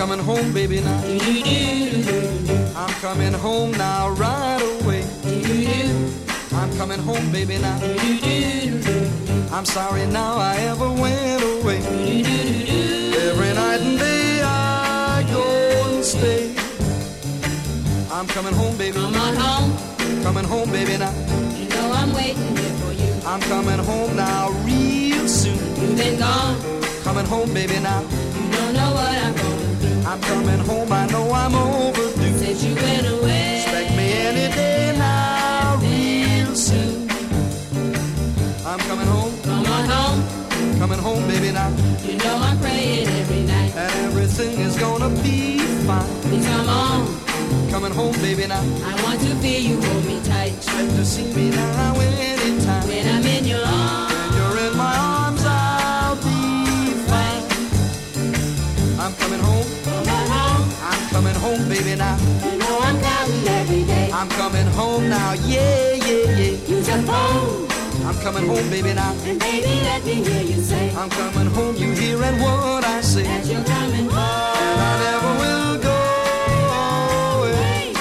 coming home, baby, now. I'm coming home now, right away. I'm coming home, baby, now. I'm sorry now I ever went away. Every night and day I go and stay. I'm coming home, baby. Come on home. Coming home, baby, now. You know I'm waiting here for you. I'm coming home now, real soon. You've been gone. Coming home, baby, now. I'm coming home, I know I'm overdue. Since you went away. Expect me any day now, real soon. I'm coming home, Come on home. coming home, baby, now. You know I'm praying every night. And everything is gonna be fine. Please come on. Coming home, baby, now. I want to feel you hold me tight. Expect to see me now anytime. When I'm in your arms. When you're in my arms, I'll be fine. I'm coming home, home. Home, baby, now. You know I'm counting every day. I'm coming home now, yeah, yeah, yeah. Use your phone. I'm coming home, baby, now. And baby, let me hear you say. I'm coming home, you hearing what I say. That you're coming home. And I never will go away.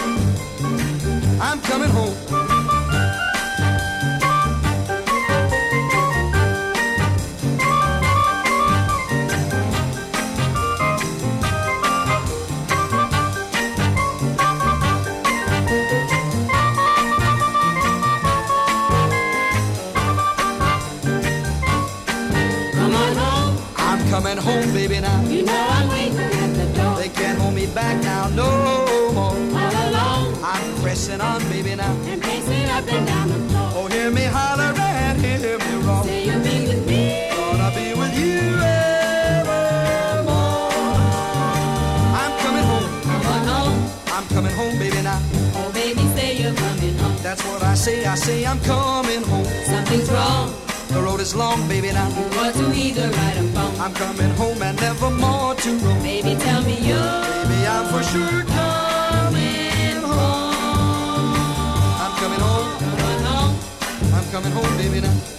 I'm coming home. Baby, now. And pacing up and down the floor. Oh, hear me holler and hear me roar. Say you'll be with me. Gonna be with you evermore. I'm coming home. Come on home. I'm coming home, baby, now. Oh, baby, say you're coming home. That's what I say. I say I'm coming home. Something's wrong. The road is long, baby, now. You want to either right or wrong. I'm coming home and never more to roam. Baby, tell me you're Baby, I'm for sure coming coming home, baby, now.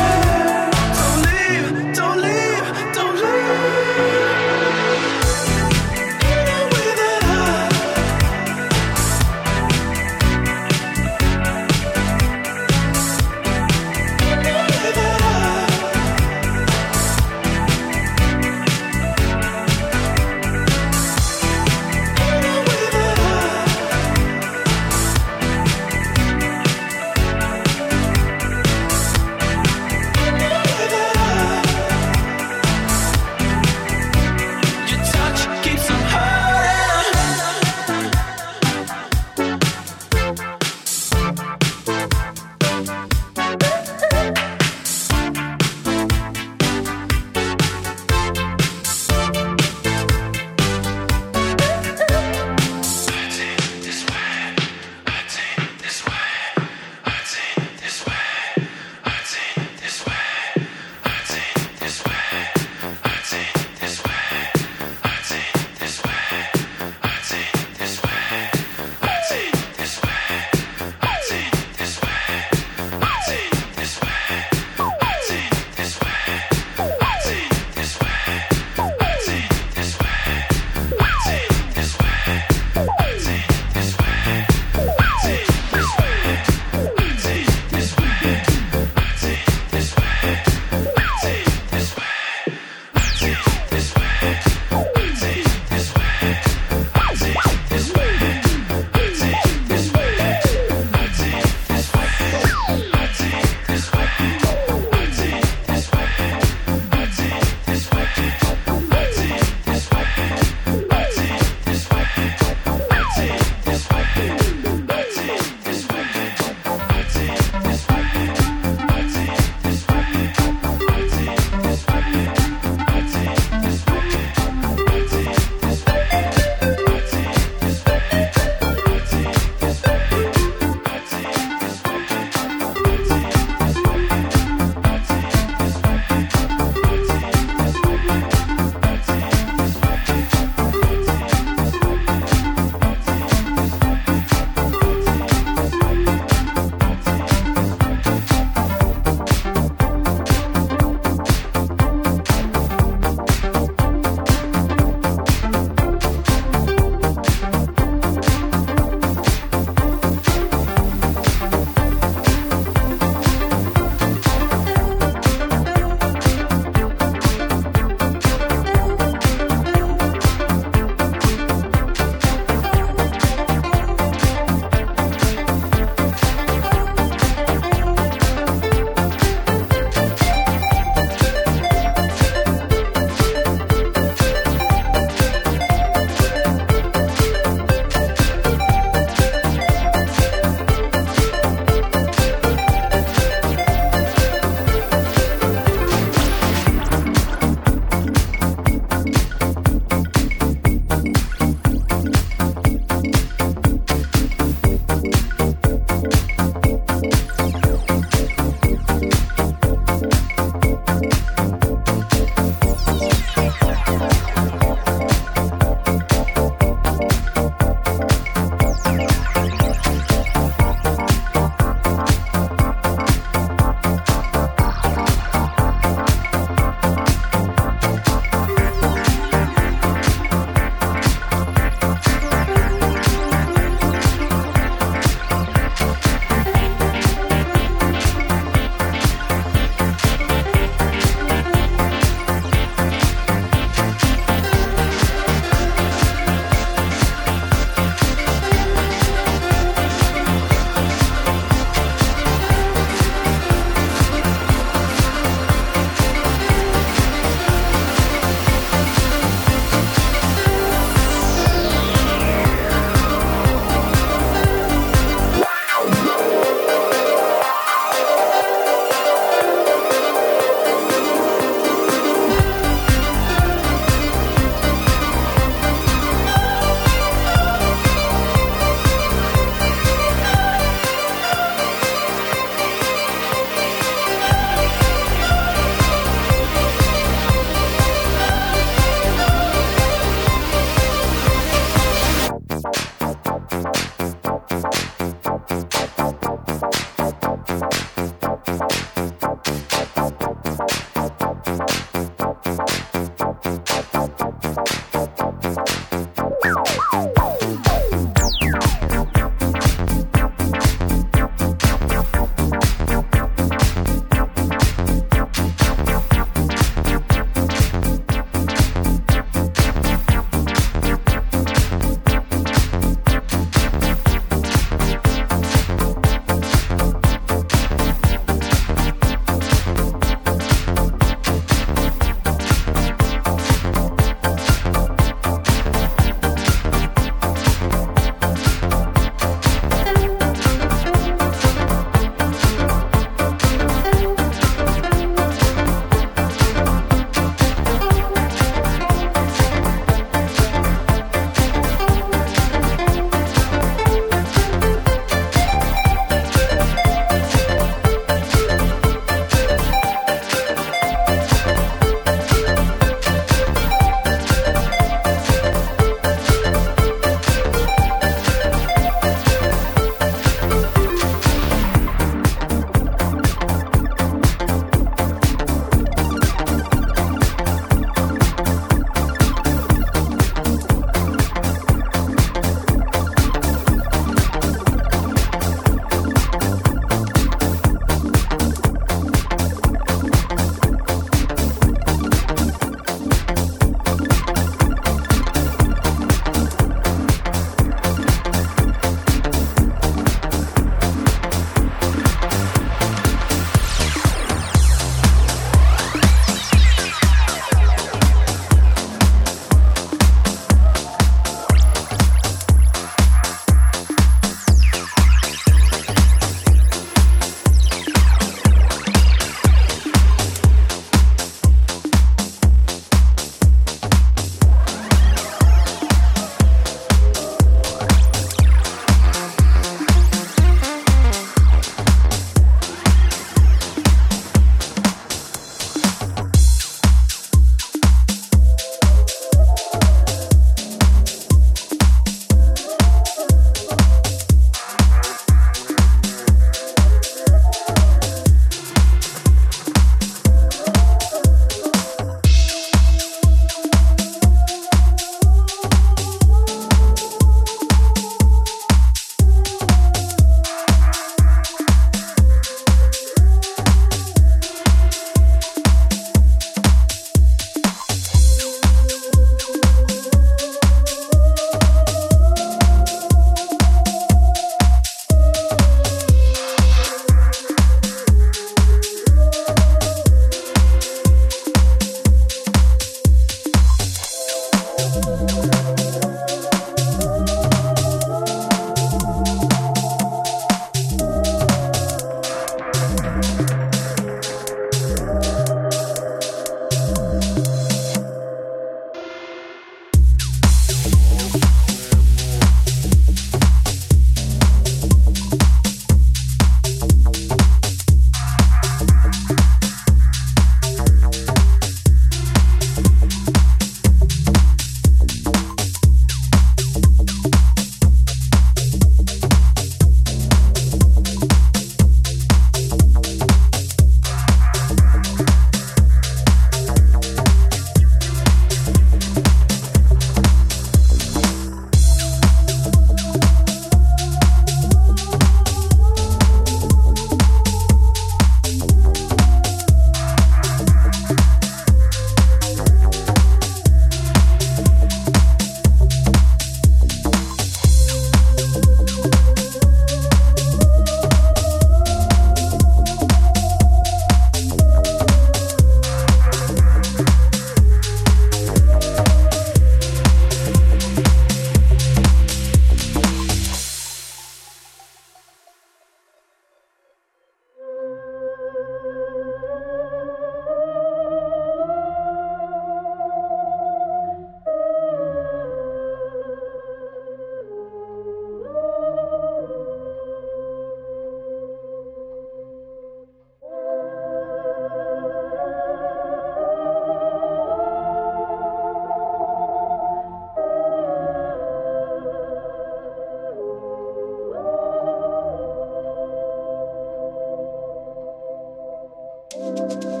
Música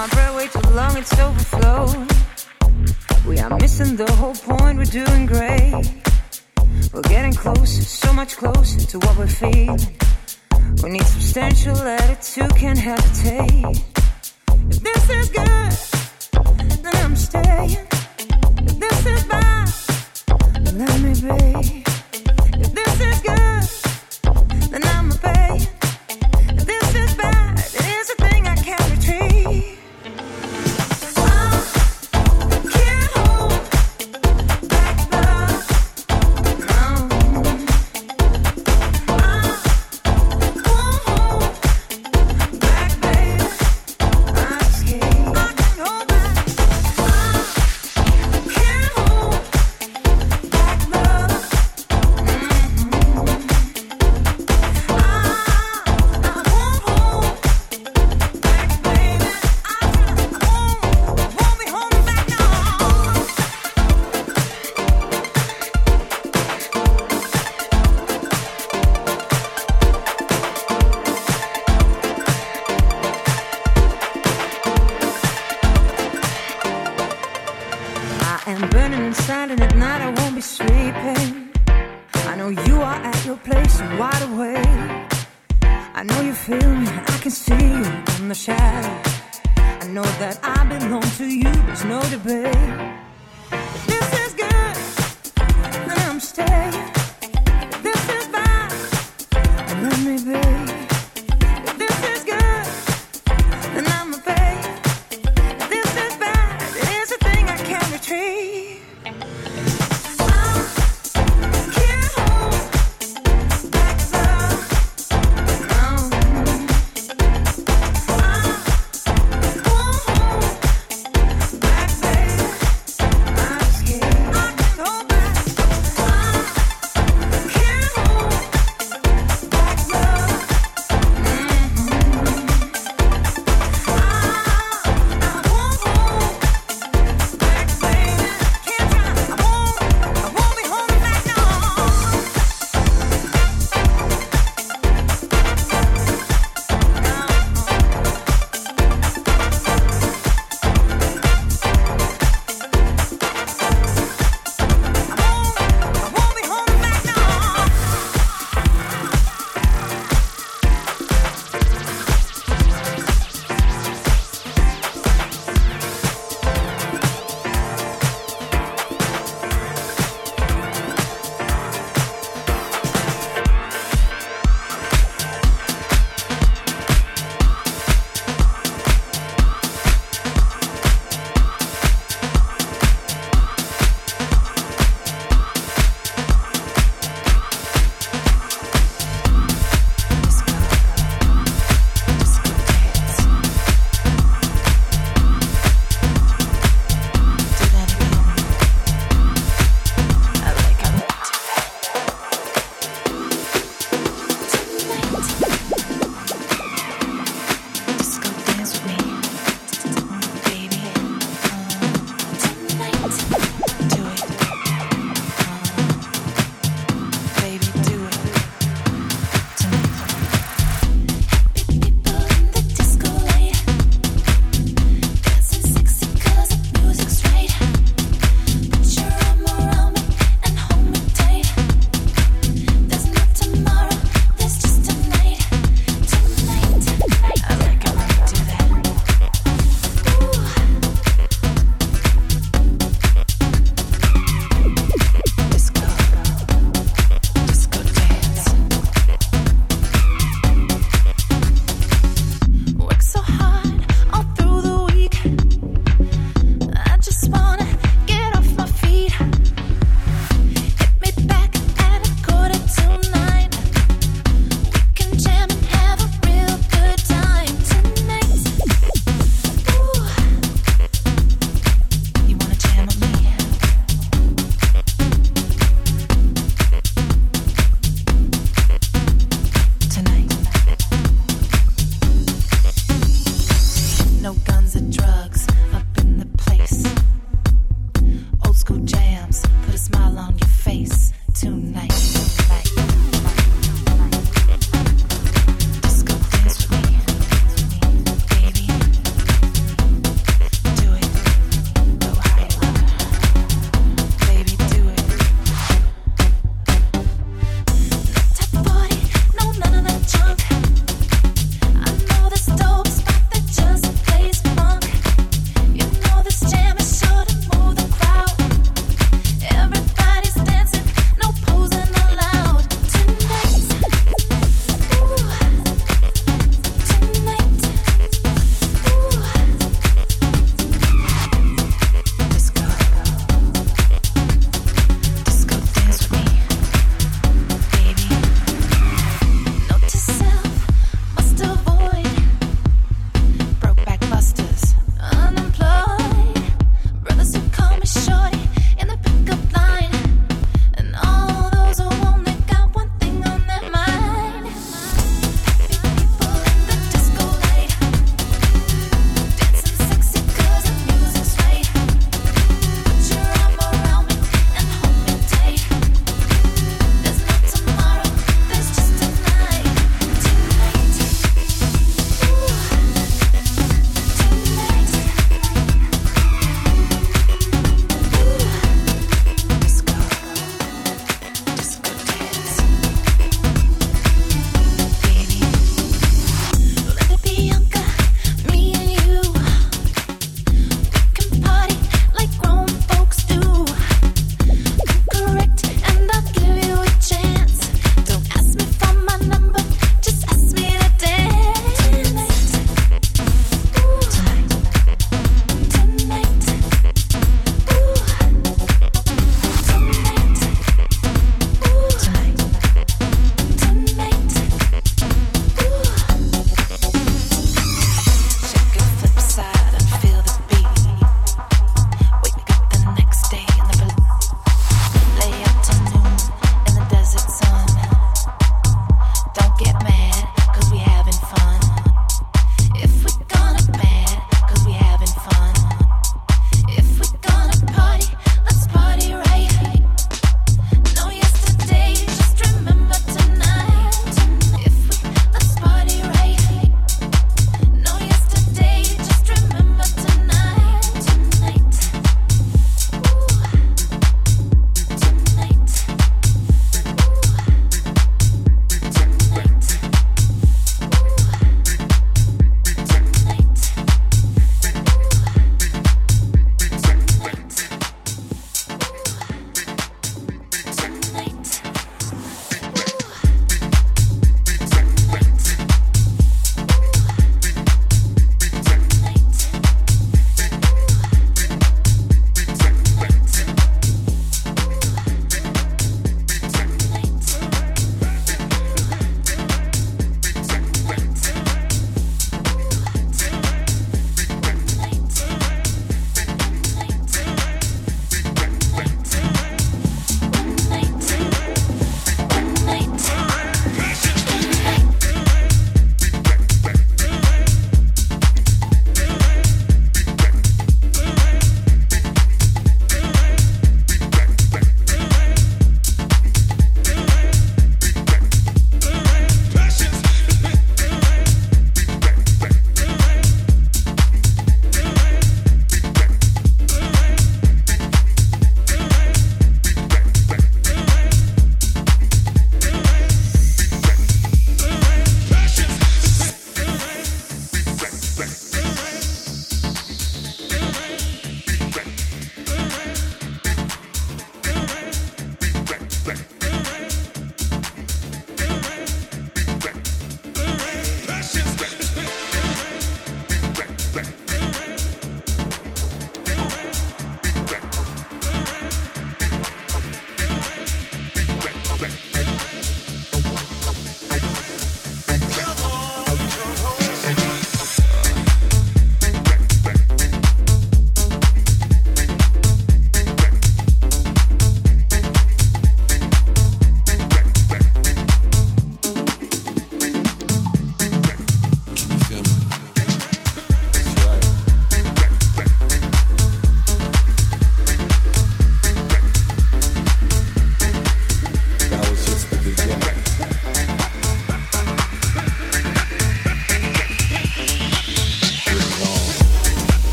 my breath way too long, it's overflowed. We are missing the whole point, we're doing great. We're getting closer, so much closer to what we feel. We need substantial attitude, can't hesitate. If this is good, then I'm staying. If this is bad, let me be.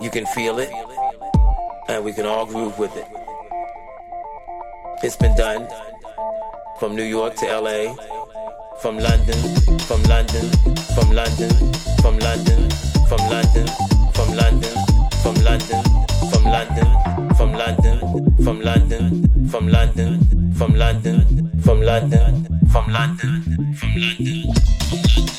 You can feel it, and we can all groove with it. It's been done from New York to LA, from London, from London, from London, from London, from London, from London, from London, from London, from London, from London, from London, from London, from London, from London, from London, from London.